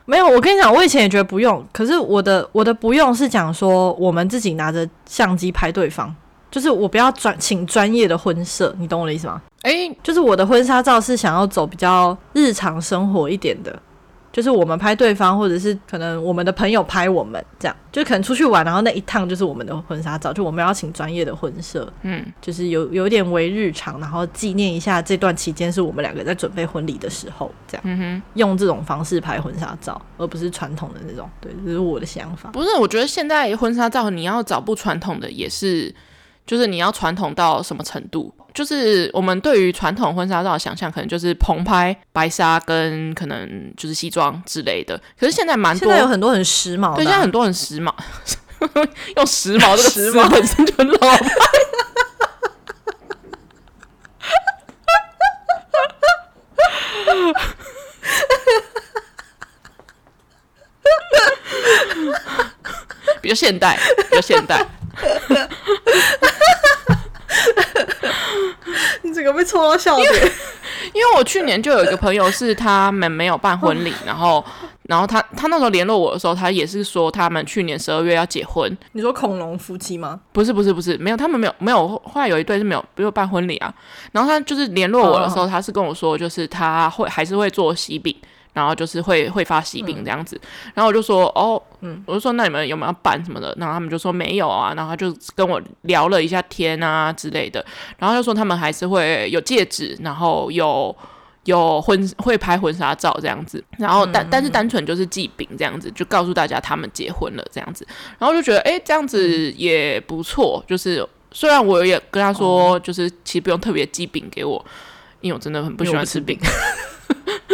A: 没有，我跟你讲，我以前也觉得不用，可是我的我的不用是讲说，我们自己拿着相机拍对方，就是我不要专请专业的婚摄，你懂我的意思吗？诶、欸，就是我的婚纱照是想要走比较日常生活一点的，就是我们拍对方，或者是可能我们的朋友拍我们，这样就可能出去玩，然后那一趟就是我们的婚纱照，就我们要请专业的婚摄，
B: 嗯，
A: 就是有有点为日常，然后纪念一下这段期间是我们两个在准备婚礼的时候，这样，
B: 嗯哼，
A: 用这种方式拍婚纱照，而不是传统的那种，对，这是我的想法。
B: 不是，我觉得现在婚纱照你要找不传统的也是，就是你要传统到什么程度？就是我们对于传统婚纱照的想象，可能就是棚拍、白纱跟可能就是西装之类的。可是现在蛮多，
A: 现在有很多很时髦的啊，
B: 对，现在很多很时髦，用时髦这个词本身就很老派。比较现代，比较现代。
A: 你这个被戳到笑点，
B: 因为我去年就有一个朋友是他们没有办婚礼，然后，然后他他那时候联络我的时候，他也是说他们去年十二月要结婚。
A: 你说恐龙夫妻吗？
B: 不是不是不是，没有，他们没有没有，后来有一对是没有没有办婚礼啊。然后他就是联络我的时候，他是跟我说，就是他会还是会做喜饼。然后就是会会发喜饼这样子，嗯、然后我就说哦，嗯，我就说那你们有没有办什么的？然后他们就说没有啊，然后他就跟我聊了一下天啊之类的，然后就说他们还是会有戒指，然后有有婚会拍婚纱照这样子，然后但、嗯、但是单纯就是寄饼这样子，就告诉大家他们结婚了这样子，然后就觉得哎这样子也不错，就是虽然我也跟他说，就是其实不用特别寄饼给我，因为我真的很不喜欢吃饼。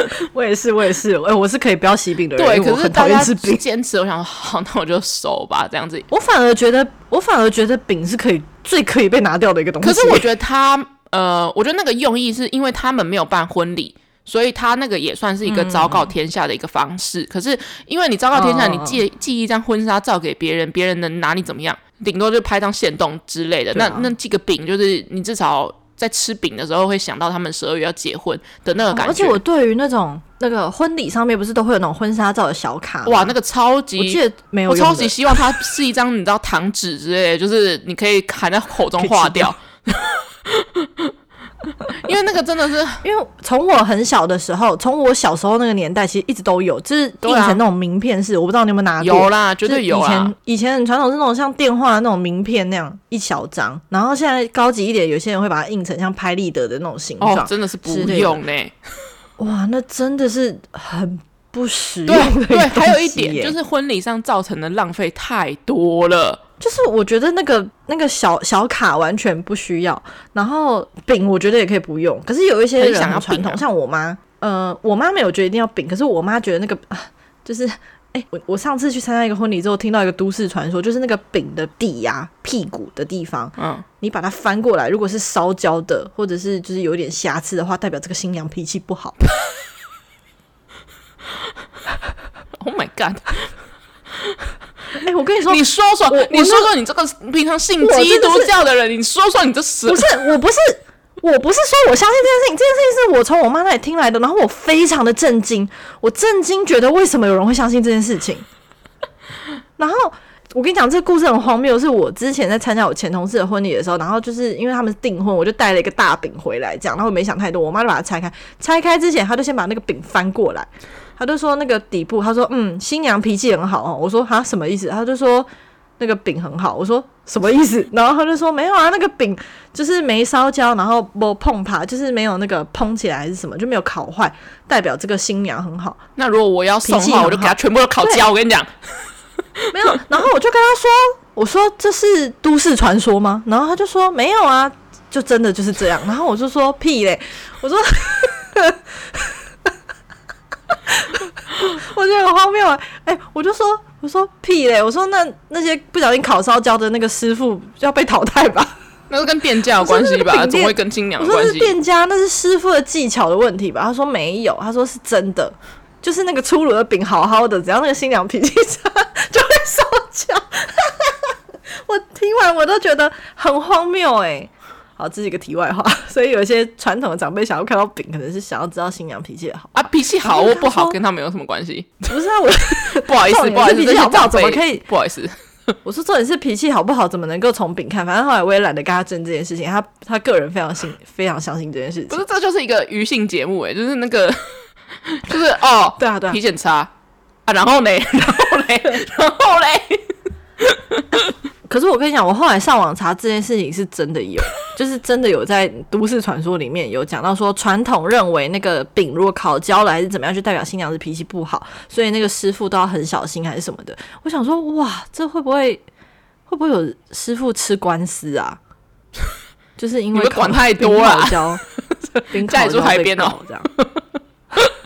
A: 我也是，我也是，哎，我是可以不要喜饼的人，
B: 对，
A: 可是大家吃饼
B: 坚持，我想说好，那我就收吧，这样子。
A: 我反而觉得，我反而觉得饼是可以最可以被拿掉的一个东西。
B: 可是我觉得他，呃，我觉得那个用意是因为他们没有办婚礼，所以他那个也算是一个昭告天下的一个方式。嗯、可是因为你昭告天下，你寄寄一张婚纱照给别人，别人能拿你怎么样？顶多就拍张现动之类的。啊、那那寄个饼，就是你至少。在吃饼的时候会想到他们十二月要结婚的那个感觉，哦、而
A: 且我对于那种那个婚礼上面不是都会有那种婚纱照的小卡，
B: 哇，那个超级，
A: 我记得没有，
B: 我超级希望它是一张你知道糖纸之类的，就是你可以含在口中化掉。因为那个真的是，
A: 因为从我很小的时候，从我小时候那个年代，其实一直都有，就是印成那种名片式，啊、我不知道你有没有拿过。
B: 有啦，绝对有啊。以
A: 前以前很传统是那种像电话那种名片那样一小张，然后现在高级一点，有些人会把它印成像拍立得的那种形状。
B: 哦，真的是不用呢。
A: 哇，那真的是很不实用。
B: 对对，还有一点就是婚礼上造成的浪费太多了。
A: 就是我觉得那个那个小小卡完全不需要，然后饼我觉得也可以不用。可是有一些人想要传统，像我妈，呃，我妈没有觉得一定要饼，可是我妈觉得那个啊，就是哎、欸，我我上次去参加一个婚礼之后，听到一个都市传说，就是那个饼的底呀、啊、屁股的地方，嗯，你把它翻过来，如果是烧焦的，或者是就是有点瑕疵的话，代表这个新娘脾气不好。
B: Oh my god！
A: 哎、欸，我跟你说，
B: 你说说，你说说，你这个平常信基督教的人，你说说你这死
A: 不是？我不是，我不是说我相信这件事情，这件事情是我从我妈那里听来的，然后我非常的震惊，我震惊觉得为什么有人会相信这件事情。然后我跟你讲，这个故事很荒谬，是我之前在参加我前同事的婚礼的时候，然后就是因为他们订婚，我就带了一个大饼回来，这样，然后我没想太多，我妈就把它拆开，拆开之前，她就先把那个饼翻过来。他就说那个底部，他说嗯，新娘脾气很好哦。我说哈，什么意思？他就说那个饼很好。我说什么意思？然后他就说没有啊，那个饼就是没烧焦，然后不碰它，就是没有那个蓬起来还是什么，就没有烤坏，代表这个新娘很好。
B: 那如果我要送的话，我就给他全部都烤焦。我跟你讲，
A: 没有。然后我就跟他说，我说这是都市传说吗？然后他就说没有啊，就真的就是这样。然后我就说屁嘞，我说。我觉得很荒谬啊！哎、欸，我就说，我说屁嘞！我说那那些不小心烤烧焦的那个师傅要被淘汰吧？
B: 那是跟店家有关系吧？怎么会跟新娘？
A: 我说是店家，那是师傅的技巧的问题吧？他说没有，他说是真的，就是那个粗鲁的饼好好的，只要那个新娘脾气差就会烧焦。我听完我都觉得很荒谬哎、欸。好，这是一个题外话，所以有一些传统的长辈想要看到饼，可能是想要知道新娘脾气好
B: 啊，脾气好或不好跟他们有什么关系？
A: 不是啊，我
B: 不好意思，不好意思，脾气好不好怎么可以？不好意思，
A: 我说重点是脾气好不好，怎么能够从饼看？反正后来我也懒得跟他争这件事情，他他个人非常信，非常相信这件事情。
B: 不是，这就是一个余兴节目诶，就是那个就是哦，
A: 对啊对啊
B: 体检差啊，然后呢，然后嘞，然后嘞。
A: 可是我跟你讲，我后来上网查这件事情是真的有，就是真的有在都市传说里面有讲到说，传统认为那个饼如果烤焦了还是怎么样，就代表新娘子脾气不好，所以那个师傅都要很小心还是什么的。我想说，哇，这会不会会不会有师傅吃官司啊？就是因为
B: 管太多了，
A: 焦，饼
B: 家里住海边哦，
A: 这样。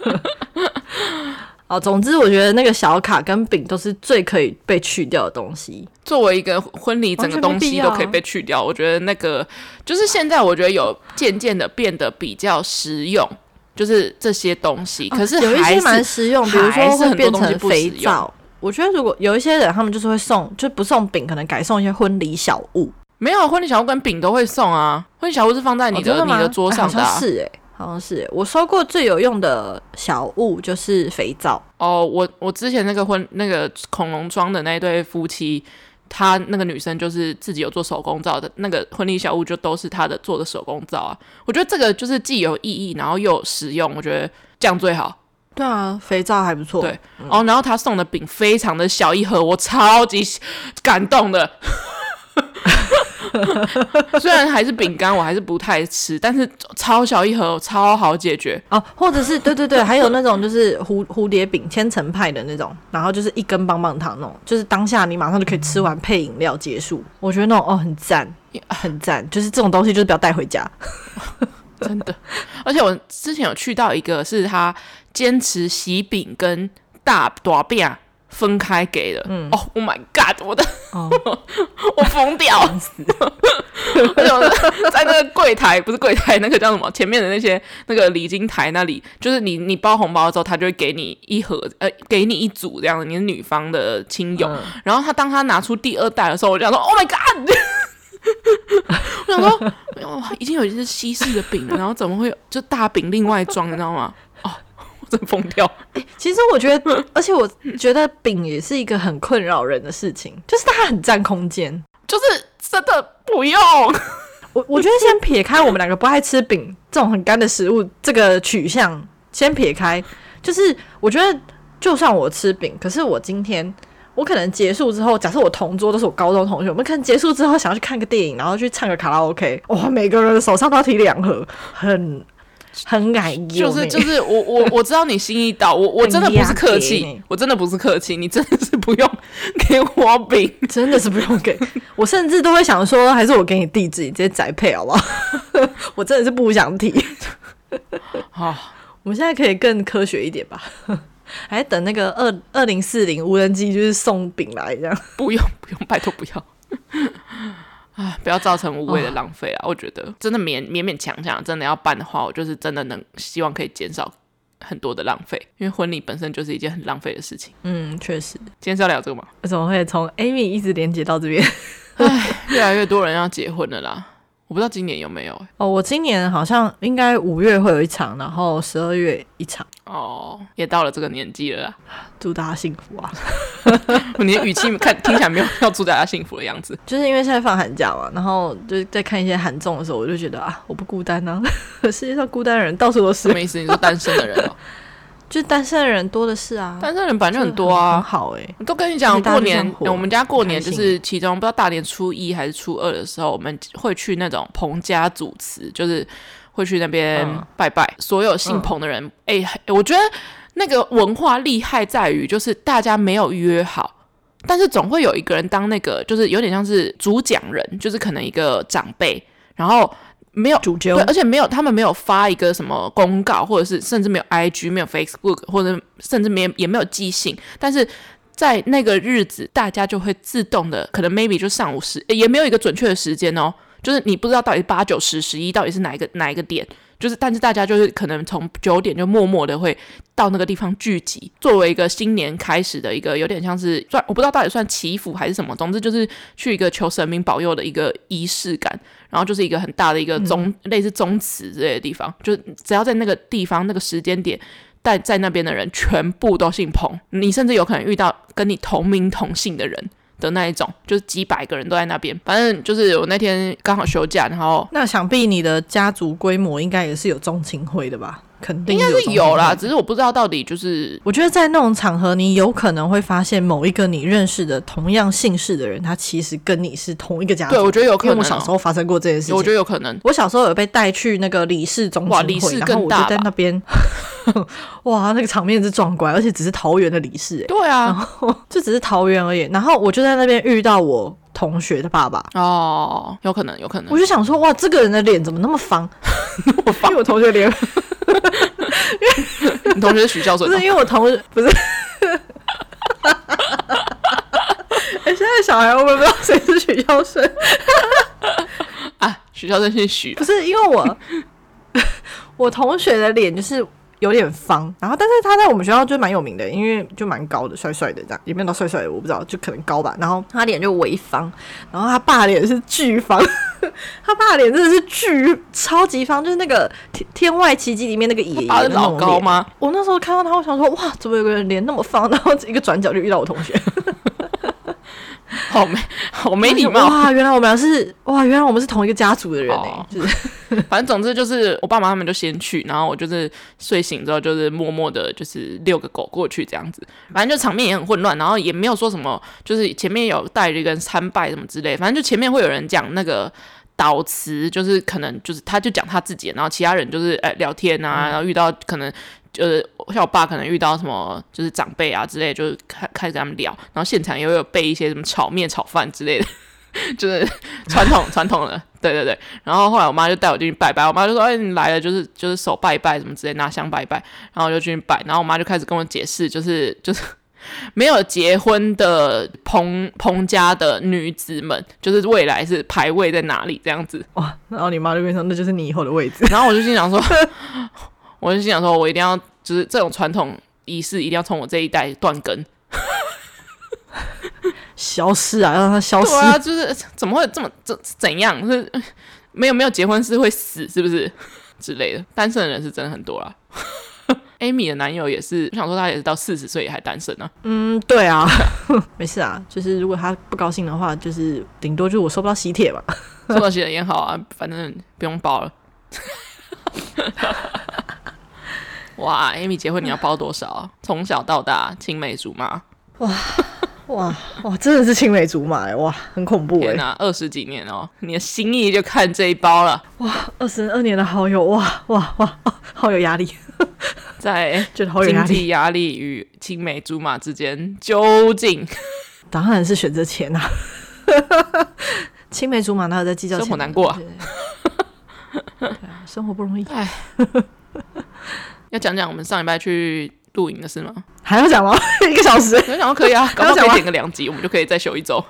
A: 哦，总之我觉得那个小卡跟饼都是最可以被去掉的东西。
B: 作为一个婚礼，整个东西都可以被去掉。我觉得那个就是现在，我觉得有渐渐的变得比较实用，就是这些东西。可是，是
A: 有一些蛮实用，比如说会变成肥皂。我觉得如果有一些人，他们就是会送，就不送饼，可能改送一些婚礼小物。
B: 没有婚礼小物跟饼都会送啊，婚礼小物是放在你的、哦、的你的桌上的、啊。
A: 是哎、欸。好像是我收过最有用的小物就是肥皂
B: 哦。我我之前那个婚那个恐龙装的那对夫妻，他那个女生就是自己有做手工皂的，那个婚礼小物就都是他的做的手工皂啊。我觉得这个就是既有意义，然后又有实用，我觉得这样最好。
A: 对啊，肥皂还不错。
B: 对、嗯、哦，然后他送的饼非常的小一盒，我超级感动的。虽然还是饼干，我还是不太吃，但是超小一盒，超好解决
A: 哦。或者是对对对，还有那种就是蝴蝴蝶饼，千层派的那种，然后就是一根棒棒糖那种，就是当下你马上就可以吃完配饮料结束。我觉得那种哦很赞，很赞，就是这种东西就是不要带回家，
B: 真的。而且我之前有去到一个，是他坚持喜饼跟大大饼。分开给的，嗯，哦、oh,，Oh my God，我的，oh. 我疯掉，而且我在那个柜台，不是柜台，那个叫什么？前面的那些那个礼金台那里，就是你你包红包之后，他就会给你一盒，呃，给你一组这样的，你是女方的亲友。嗯、然后他当他拿出第二袋的时候，我就想说，Oh my God，我想说，哇，已经有一些西式的饼了，然后怎么会有就大饼另外装，你知道吗？疯掉！
A: 欸，其实我觉得，而且我觉得饼也是一个很困扰人的事情，就是它很占空间，
B: 就是真的不用。
A: 我我觉得先撇开我们两个不爱吃饼这种很干的食物这个取向，先撇开，就是我觉得就算我吃饼，可是我今天我可能结束之后，假设我同桌都是我高中同学，我们可能结束之后想要去看个电影，然后去唱个卡拉 OK，哇，每个人手上都要提两盒，很。很矮，
B: 就是就是我我我知道你心意到，我我真的不是客气，我真的不是客气，你真的是不用给我饼，
A: 真的是不用给我，甚至都会想说，还是我给你地址，你直接宅配好不好？我真的是不想提。好，我们现在可以更科学一点吧？还等那个二二零四零无人机就是送饼来这样？
B: 不用不用，拜托不要。啊，不要造成无谓的浪费啊！哦、我觉得真的勉勉勉强强，真的要办的话，我就是真的能希望可以减少很多的浪费，因为婚礼本身就是一件很浪费的事情。
A: 嗯，确实。
B: 今天是要聊这个吗？
A: 为什么会从 Amy 一直连接到这边？
B: 唉，越来越多人要结婚了啦。我不知道今年有没有、欸、
A: 哦，我今年好像应该五月会有一场，然后十二月一场
B: 哦，也到了这个年纪了啦，
A: 祝大家幸福啊！
B: 你的语气看听起来没有要祝大家幸福的样子，
A: 就是因为现在放寒假嘛，然后就在看一些韩综的时候，我就觉得啊，我不孤单呢、啊，世界上孤单的人到处都是。
B: 什么意思？你说单身的人哦？
A: 就是单身的人多的是啊，
B: 单身人本来就很多啊。
A: 好哎、
B: 都跟你讲，过年我们家过年就是其中不知道大年初一还是初二的时候，我们会去那种彭家祖祠，就是会去那边拜拜。嗯、所有姓彭的人，哎、嗯欸，我觉得那个文化厉害在于，就是大家没有约好，但是总会有一个人当那个，就是有点像是主讲人，就是可能一个长辈，然后。没有主角，对，而且没有，他们没有发一个什么公告，或者是甚至没有 IG，没有 Facebook，或者甚至没也没有寄信，但是在那个日子，大家就会自动的，可能 maybe 就上午十，也没有一个准确的时间哦，就是你不知道到底八九十十一到底是哪一个哪一个点。就是，但是大家就是可能从九点就默默的会到那个地方聚集，作为一个新年开始的一个有点像是算，我不知道到底算祈福还是什么，总之就是去一个求神明保佑的一个仪式感，然后就是一个很大的一个宗、嗯、类似宗祠之类的地方，就只要在那个地方那个时间点，在在那边的人全部都姓彭，你甚至有可能遇到跟你同名同姓的人。的那一种，就是几百个人都在那边，反正就是我那天刚好休假，然后
A: 那想必你的家族规模应该也是有中青会的吧？肯定
B: 应该是有啦，只是我不知道到底就是，
A: 我觉得在那种场合，你有可能会发现某一个你认识的同样姓氏的人，他其实跟你是同一个家族。
B: 对，我觉得有可能、哦。
A: 因为我小时候发生过这件事情，
B: 我觉得有可能。
A: 我小时候有被带去那个李氏中心会，
B: 哇，李氏更大，
A: 然后我就在那边，哇，那个场面是壮观，而且只是桃园的李氏、欸，
B: 对啊，
A: 然后就只是桃园而已。然后我就在那边遇到我同学的爸爸，
B: 哦，有可能，有可能。
A: 我就想说，哇，这个人的脸怎么那么方？那么方，因为我同学脸。
B: 你 同学是许孝顺？
A: 不是，因为我同学不是。哎、欸，现在小孩我们不知道谁是许孝顺
B: 啊？许孝顺姓许，
A: 不是因为我我同学的脸就是。有点方，然后但是他在我们学校就蛮有名的，因为就蛮高的，帅帅的这样，也没有到帅帅的，我不知道，就可能高吧。然后他脸就微方，然后他爸脸是巨方，他爸脸真的是巨超级方，就是那个天天外奇迹里面那个爷爷
B: 老高吗？
A: 我那时候看到他，我想说哇，怎么有个人脸那么方？然后一个转角就遇到我同学。
B: 好没好没礼貌
A: 哇！原来我们俩是哇，原来我们是同一个家族的人哎、欸，就是
B: 反正总之就是我爸妈他们就先去，然后我就是睡醒之后就是默默的，就是遛个狗过去这样子。反正就场面也很混乱，然后也没有说什么，就是前面有带着一个人参拜什么之类。反正就前面会有人讲那个导词，就是可能就是他就讲他自己，然后其他人就是哎聊天啊，然后遇到可能。就是像我爸可能遇到什么就是长辈啊之类，就是开开始跟他们聊，然后现场也会有备一些什么炒面、炒饭之类的，就是传统传统的，对对对。然后后来我妈就带我进去拜拜，我妈就说：“哎，你来了，就是就是手拜一拜什么之类，拿香拜一拜。”然后我就进去拜，然后我妈就开始跟我解释，就是就是 没有结婚的彭彭家的女子们，就是未来是排位在哪里这样子。
A: 哇！然后你妈就跟你说：“那就是你以后的位置。”
B: 然后我就心想说。我就心想说，我一定要，就是这种传统仪式一定要从我这一代断根，
A: 消失啊，让它消失。
B: 对啊，就是怎么会这么怎怎样？是没有没有结婚是会死，是不是之类的？单身的人是真的很多啦。Amy 的男友也是，我想说他也是到四十岁也还单身呢、啊。
A: 嗯，对啊，没事啊，就是如果他不高兴的话，就是顶多就是我收不到喜帖嘛，
B: 收到喜帖也好啊，反正不用包了。哇，Amy 结婚你要包多少？从小到大青梅竹马，
A: 哇哇哇，真的是青梅竹马哎，哇，很恐怖哎！
B: 那，二十几年哦，你的心意就看这一包了。
A: 哇，二十二年的好友，哇哇哇，好有压力，
B: 在 经济压力与青梅竹马之间，究竟
A: 当然是选择钱啊！青梅竹马哪有在计较钱？
B: 生活难过啊，
A: 生活不容易，哎。
B: 要讲讲我们上礼拜去露营的事吗？
A: 还要讲吗？一个小时？
B: 我想可以啊，刚好可以点个两集，我们就可以再休一周。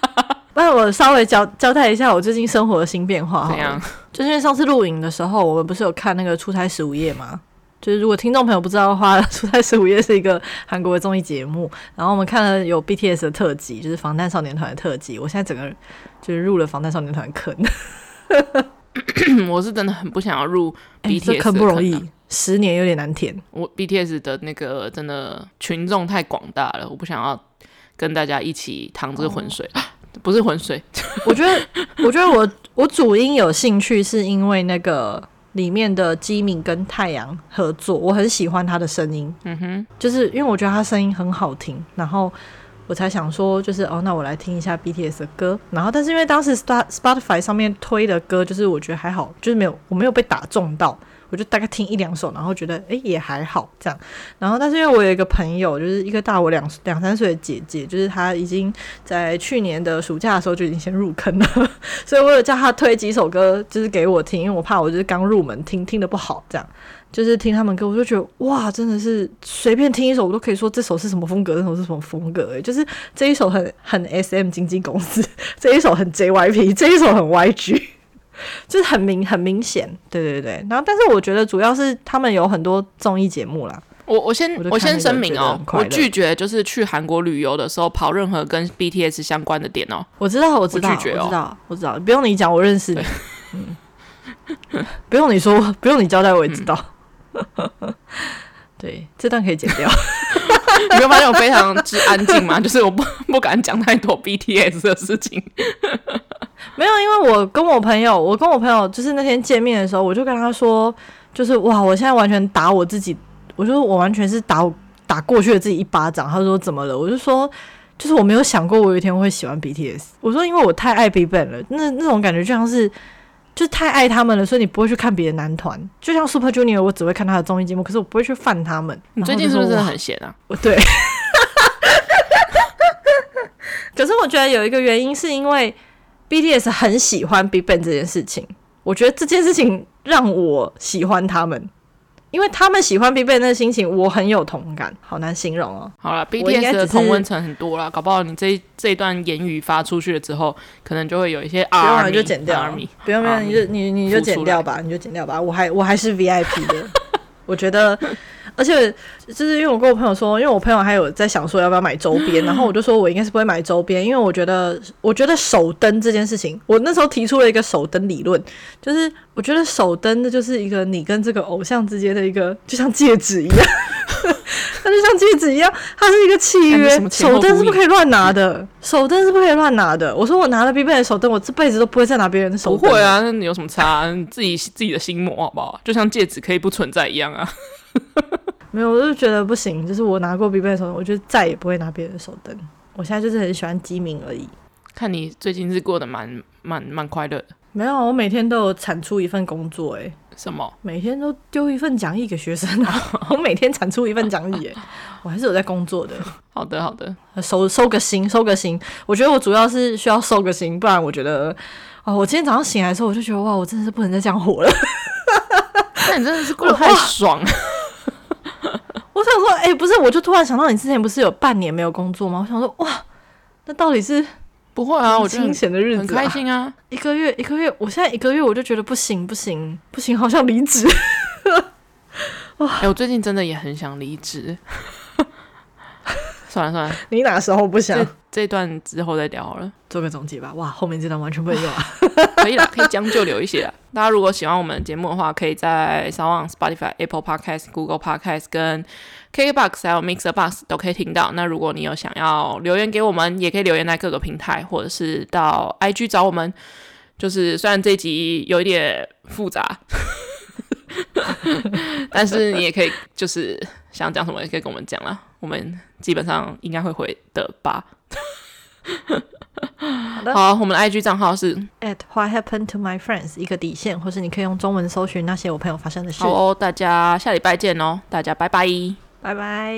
A: 那我稍微交交代一下我最近生活的新变化。
B: 怎样？
A: 就是因为上次露营的时候，我们不是有看那个《出差十五夜》吗？就是如果听众朋友不知道的话，《出差十五夜》是一个韩国的综艺节目。然后我们看了有 BTS 的特辑，就是防弹少年团的特辑。我现在整个就是入了防弹少年团坑。
B: 我是真的很不想要入 BTS
A: 的坑，不容易。十年有点难填，
B: 我 BTS 的那个真的群众太广大了，我不想要跟大家一起淌这个浑水，哦、不是浑水。
A: 我觉得，我觉得我我主音有兴趣，是因为那个里面的基敏跟太阳合作，我很喜欢他的声音，嗯哼，就是因为我觉得他声音很好听，然后我才想说，就是哦，那我来听一下 BTS 的歌，然后但是因为当时 Spotify 上面推的歌，就是我觉得还好，就是没有我没有被打中到。就大概听一两首，然后觉得哎、也还好这样，然后但是因为我有一个朋友，就是一个大我两两三岁的姐姐，就是她已经在去年的暑假的时候就已经先入坑了，所以我有叫她推几首歌，就是给我听，因为我怕我就是刚入门听听得不好，这样。就是听他们歌，我就觉得哇，真的是随便听一首我都可以说这首是什么风格，这首是什么风格，哎，就是这一首很很 SM 经纪公司，这一首很 JYP，这一首很 YG。就是很明很明显，对对对，然后但是我觉得主要是他们有很多综艺节目啦。
B: 我我先我，我先声明哦，我拒绝就是去韩国旅游的时候跑任何跟 BTS 相关的点哦。
A: 我知道我知道我拒绝哦，我知道我知道，不用你讲，我认识你。嗯，不用你说，不用你交代，我也知道。嗯、对，这段可以剪掉。
B: 你没有发现我非常之安静吗？就是我不不敢讲太多 BTS 的事情。
A: 没有，因为我跟我朋友，我跟我朋友就是那天见面的时候，我就跟他说，就是哇，我现在完全打我自己，我就说我完全是打打过去的自己一巴掌。他说怎么了？我就说，就是我没有想过我有一天会喜欢 BTS。我说因为我太爱 BigBang 了，那那种感觉就像是。就太爱他们了，所以你不会去看别的男团。就像 Super Junior，我只会看他的综艺节目，可是我不会去犯他们。
B: 你最近是不是真的很闲啊？
A: 对。可是我觉得有一个原因，是因为 BTS 很喜欢 BigBang 这件事情。我觉得这件事情让我喜欢他们。因为他们喜欢 BigBang 那个心情，我很有同感，好难形容哦。
B: 好了，BTS 的同温层很多啦，搞不好你这这一段言语发出去了之后，可能就会有一些啊，
A: 不用就剪掉，不用不用，你就你你就剪掉吧，你就剪掉吧，我还我还是 VIP 的，我觉得。而且就是因为我跟我朋友说，因为我朋友还有在想说要不要买周边，然后我就说我应该是不会买周边，因为我觉得我觉得手灯这件事情，我那时候提出了一个手灯理论，就是我觉得手灯那就是一个你跟这个偶像之间的一个，就像戒指一样，它就像戒指一样，它是一个契约，手灯是不可以乱拿的，手灯是不可以乱拿的。我说我拿了 BigBang 的手灯，我这辈子都不会再拿别人的手灯。
B: 不会啊，那你有什么差啊？你自己自己的心魔好不好？就像戒指可以不存在一样啊。
A: 没有，我就觉得不行。就是我拿过 BigBang 的手灯，我就再也不会拿别人的手灯。我现在就是很喜欢机敏而已。
B: 看你最近是过得蛮蛮蛮快乐的。
A: 没有，我每天都有产出一份工作。诶，
B: 什么？
A: 每天都丢一份讲义给学生啊！我每天产出一份讲义，诶，我还是有在工作的。
B: 好的，好的，
A: 收收个心，收个心。我觉得我主要是需要收个心，不然我觉得，哦，我今天早上醒来的时候，我就觉得哇，我真的是不能再这样活了。
B: 那你真的是过得太爽。
A: 我想说，哎、欸，不是，我就突然想到，你之前不是有半年没有工作吗？我想说，哇，那到底是
B: 不会啊，我清
A: 闲的日子、啊，
B: 很开心啊。
A: 一个月，一个月，我现在一个月，我就觉得不行，不行，不行，好想离职。
B: 哇，哎、欸，我最近真的也很想离职。算了算了，
A: 你哪时候不想？
B: 这，这段之后再聊好了，
A: 做个总结吧。哇，后面这段完全不能用啊。
B: 可以了，可以将就留一些了。大家如果喜欢我们的节目的话，可以在 SoundOn、Spotify、Apple Podcast、Google Podcast 跟 KKBox 还有 Mixer Box 都可以听到。那如果你有想要留言给我们，也可以留言在各个平台，或者是到 IG 找我们。就是虽然这集有一点复杂，但是你也可以就是想讲什么也可以跟我们讲啦。我们基本上应该会回的吧。
A: 好的，
B: 好，我们的 IG 账号是
A: at what happened to my friends 一个底线，或是你可以用中文搜寻那些我朋友发生的事。
B: 好哦，大家下礼拜见哦，大家拜拜，
A: 拜拜。